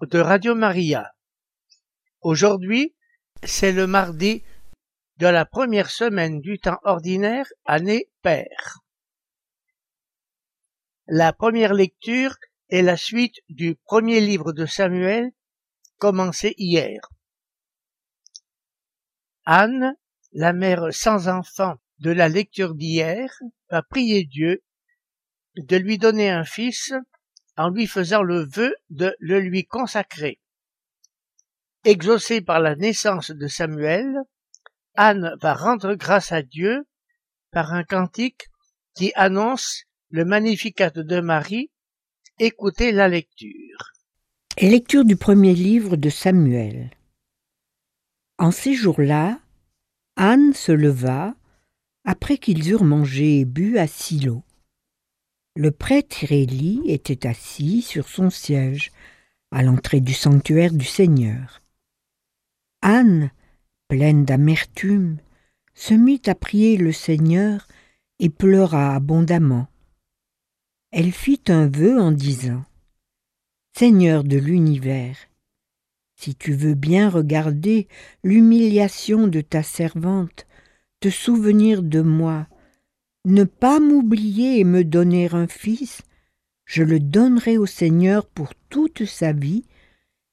de Radio Maria. Aujourd'hui, c'est le mardi de la première semaine du temps ordinaire, année paire. La première lecture est la suite du premier livre de Samuel, commencé hier. Anne, la mère sans enfant de la lecture d'hier, va prier Dieu de lui donner un fils en lui faisant le vœu de le lui consacrer. Exaucée par la naissance de Samuel, Anne va rendre grâce à Dieu par un cantique qui annonce le Magnificat de Marie. Écoutez la lecture. Lecture du premier livre de Samuel. En ces jours-là, Anne se leva après qu'ils eurent mangé et bu à Silo. Le prêtre Élie était assis sur son siège à l'entrée du sanctuaire du Seigneur. Anne, pleine d'amertume, se mit à prier le Seigneur et pleura abondamment. Elle fit un vœu en disant Seigneur de l'univers, si tu veux bien regarder l'humiliation de ta servante, te souvenir de moi ne pas m'oublier et me donner un fils, je le donnerai au Seigneur pour toute sa vie,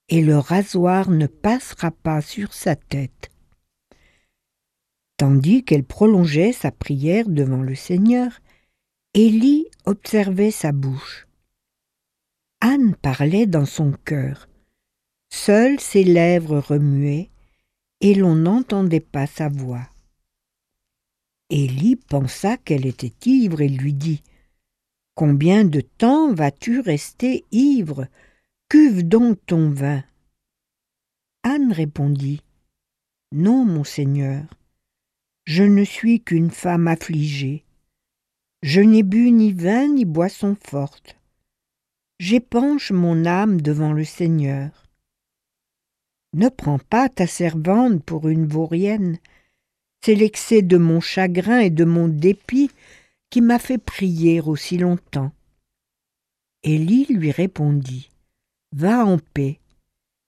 et le rasoir ne passera pas sur sa tête. Tandis qu'elle prolongeait sa prière devant le Seigneur, Élie observait sa bouche. Anne parlait dans son cœur. Seules ses lèvres remuaient, et l'on n'entendait pas sa voix. Élie pensa qu'elle était ivre et lui dit Combien de temps vas-tu rester ivre? Cuve donc ton vin. Anne répondit Non, mon Seigneur, je ne suis qu'une femme affligée. Je n'ai bu ni vin ni boisson forte. J'épanche mon âme devant le Seigneur. Ne prends pas ta servante pour une vaurienne, c'est l'excès de mon chagrin et de mon dépit qui m'a fait prier aussi longtemps. Élie lui répondit Va en paix,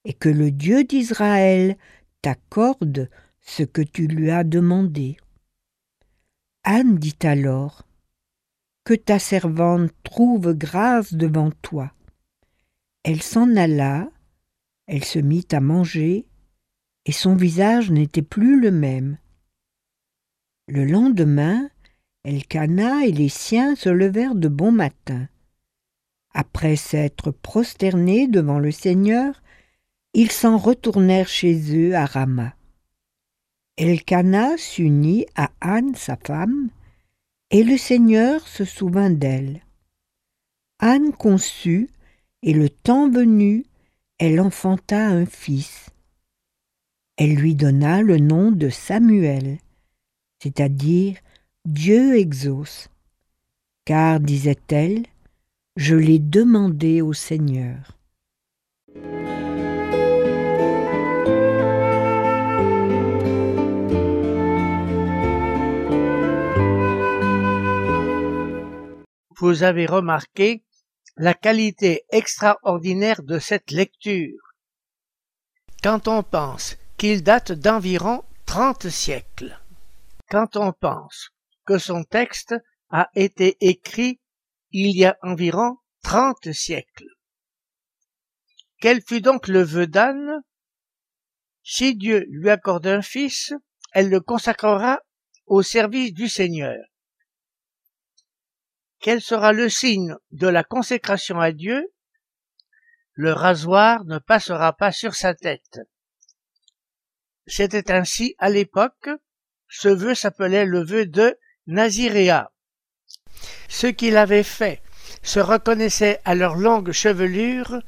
et que le Dieu d'Israël t'accorde ce que tu lui as demandé. Anne dit alors Que ta servante trouve grâce devant toi. Elle s'en alla, elle se mit à manger, et son visage n'était plus le même. Le lendemain, Elkana et les siens se levèrent de bon matin. Après s'être prosternés devant le Seigneur, ils s'en retournèrent chez eux à Rama. Elkana s'unit à Anne sa femme, et le Seigneur se souvint d'elle. Anne conçut, et le temps venu, elle enfanta un fils. Elle lui donna le nom de Samuel c'est-à-dire Dieu exauce. Car, disait-elle, je l'ai demandé au Seigneur. Vous avez remarqué la qualité extraordinaire de cette lecture. Quand on pense qu'il date d'environ trente siècles quand on pense que son texte a été écrit il y a environ trente siècles. Quel fut donc le vœu d'Anne? Si Dieu lui accorde un fils, elle le consacrera au service du Seigneur. Quel sera le signe de la consécration à Dieu? Le rasoir ne passera pas sur sa tête. C'était ainsi à l'époque ce vœu s'appelait le vœu de Naziréa. Ceux qui l'avaient fait se reconnaissaient à leur longue chevelure,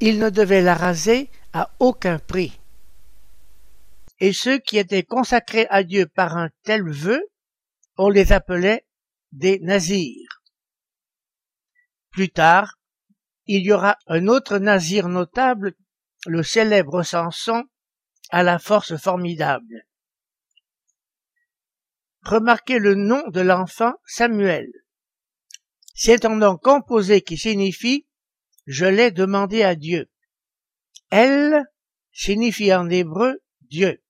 ils ne devaient la raser à aucun prix. Et ceux qui étaient consacrés à Dieu par un tel vœu, on les appelait des nazirs. Plus tard, il y aura un autre nazir notable, le célèbre Samson, à la force formidable. Remarquez le nom de l'enfant Samuel. C'est un nom composé qui signifie je l'ai demandé à Dieu. Elle signifie en hébreu Dieu.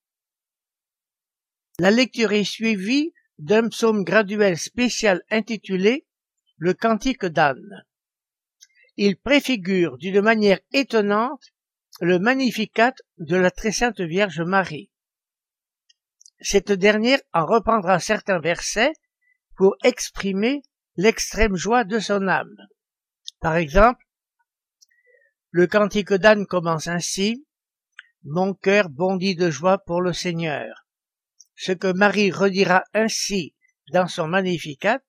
La lecture est suivie d'un psaume graduel spécial intitulé Le Cantique d'Anne. Il préfigure d'une manière étonnante le Magnificat de la très sainte Vierge Marie. Cette dernière en reprendra certains versets pour exprimer l'extrême joie de son âme. Par exemple, le cantique d'Anne commence ainsi. Mon cœur bondit de joie pour le Seigneur. Ce que Marie redira ainsi dans son Magnificat,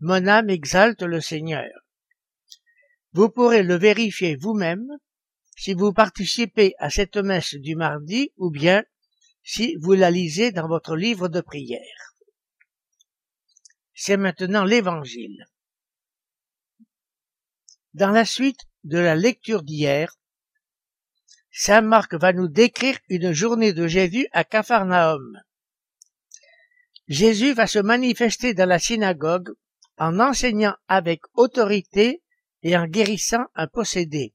mon âme exalte le Seigneur. Vous pourrez le vérifier vous-même si vous participez à cette messe du mardi ou bien si vous la lisez dans votre livre de prière. C'est maintenant l'Évangile. Dans la suite de la lecture d'hier, Saint Marc va nous décrire une journée de Jésus à Capharnaüm. Jésus va se manifester dans la synagogue en enseignant avec autorité et en guérissant un possédé.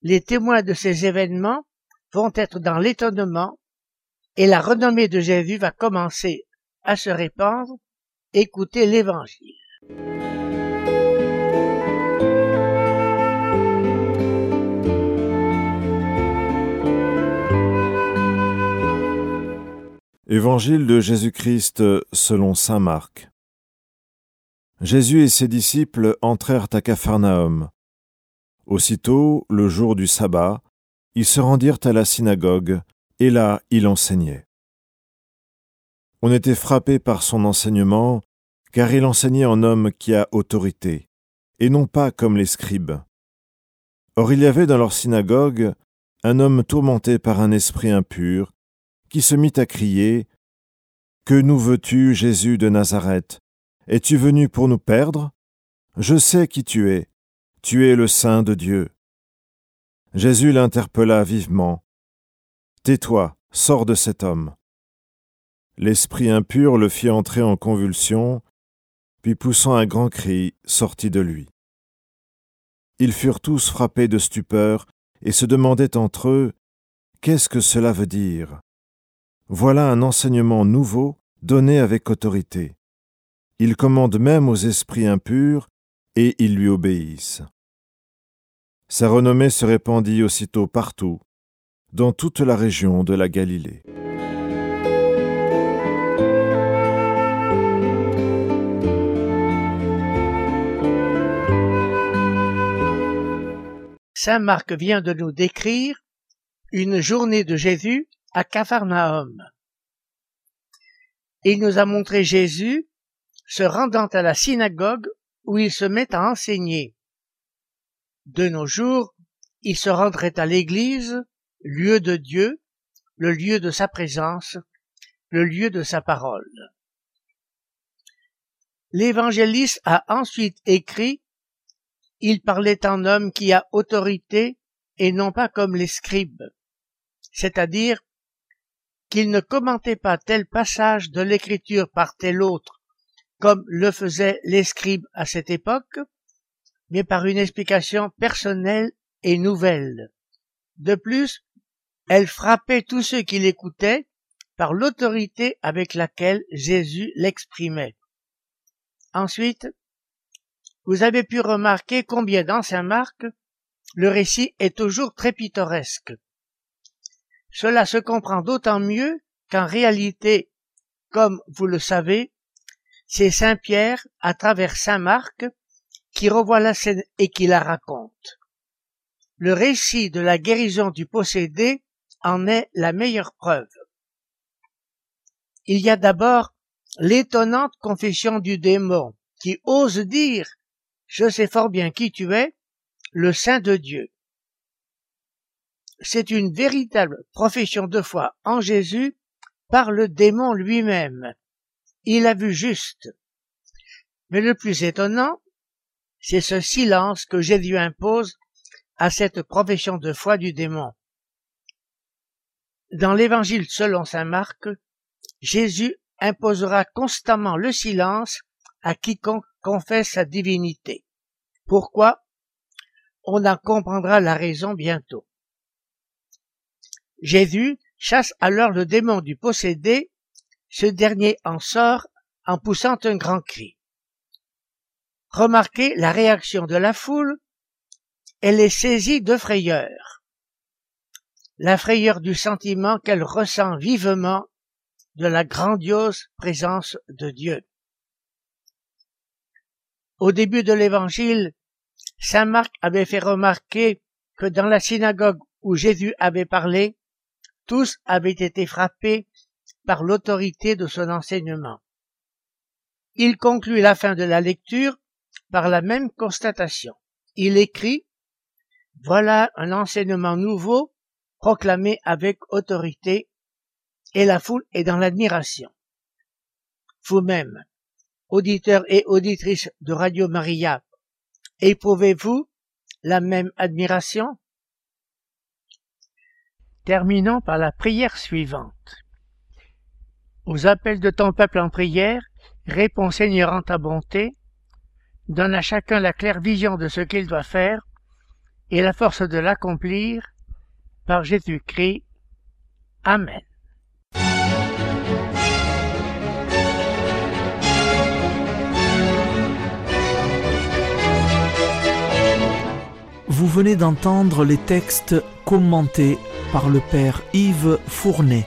Les témoins de ces événements vont être dans l'étonnement et la renommée de Jésus va commencer à se répandre. Écoutez l'Évangile. Évangile de Jésus-Christ selon Saint Marc. Jésus et ses disciples entrèrent à Capharnaüm. Aussitôt, le jour du sabbat, ils se rendirent à la synagogue, et là il enseignait. On était frappé par son enseignement, car il enseignait en homme qui a autorité, et non pas comme les scribes. Or il y avait dans leur synagogue un homme tourmenté par un esprit impur, qui se mit à crier Que nous veux-tu, Jésus de Nazareth? Es-tu venu pour nous perdre? Je sais qui tu es, tu es le Saint de Dieu. Jésus l'interpella vivement. Tais-toi, sors de cet homme. L'esprit impur le fit entrer en convulsion, puis poussant un grand cri, sortit de lui. Ils furent tous frappés de stupeur et se demandaient entre eux Qu'est-ce que cela veut dire? Voilà un enseignement nouveau donné avec autorité. Il commande même aux esprits impurs et ils lui obéissent. Sa renommée se répandit aussitôt partout, dans toute la région de la Galilée. Saint Marc vient de nous décrire une journée de Jésus à Capharnaüm. Il nous a montré Jésus se rendant à la synagogue où il se met à enseigner. De nos jours, il se rendrait à l'église, lieu de Dieu, le lieu de sa présence, le lieu de sa parole. L'évangéliste a ensuite écrit Il parlait en homme qui a autorité et non pas comme les scribes, c'est-à-dire qu'il ne commentait pas tel passage de l'écriture par tel autre, comme le faisaient les scribes à cette époque, mais par une explication personnelle et nouvelle. De plus, elle frappait tous ceux qui l'écoutaient par l'autorité avec laquelle Jésus l'exprimait. Ensuite, vous avez pu remarquer combien dans Saint Marc, le récit est toujours très pittoresque. Cela se comprend d'autant mieux qu'en réalité, comme vous le savez, c'est Saint Pierre, à travers Saint Marc, qui revoit la scène et qui la raconte. Le récit de la guérison du possédé en est la meilleure preuve. Il y a d'abord l'étonnante confession du démon, qui ose dire Je sais fort bien qui tu es, le Saint de Dieu. c'est une véritable profession de foi en Jésus par le démon lui-même. Il a vu juste. Mais le plus étonnant, c'est ce silence que Jésus impose à cette profession de foi du démon. Dans l'évangile selon saint Marc, Jésus imposera constamment le silence à quiconque confesse sa divinité. Pourquoi? On en comprendra la raison bientôt. Jésus chasse alors le démon du possédé, ce dernier en sort en poussant un grand cri. Remarquez la réaction de la foule, elle est saisie de frayeur. La frayeur du sentiment qu'elle ressent vivement de la grandiose présence de Dieu. Au début de l'évangile, Saint Marc avait fait remarquer que dans la synagogue où Jésus avait parlé, tous avaient été frappés par l'autorité de son enseignement. Il conclut la fin de la lecture par la même constatation. Il écrit Voilà un enseignement nouveau proclamé avec autorité et la foule est dans l'admiration. Vous-même, auditeurs et auditrices de Radio Maria, éprouvez-vous la même admiration? Terminons par la prière suivante. Aux appels de ton peuple en prière, réponds Seigneur en ta bonté, donne à chacun la claire vision de ce qu'il doit faire et la force de l'accomplir par Jésus-Christ. Amen. Vous venez d'entendre les textes commentés par le Père Yves Fournet.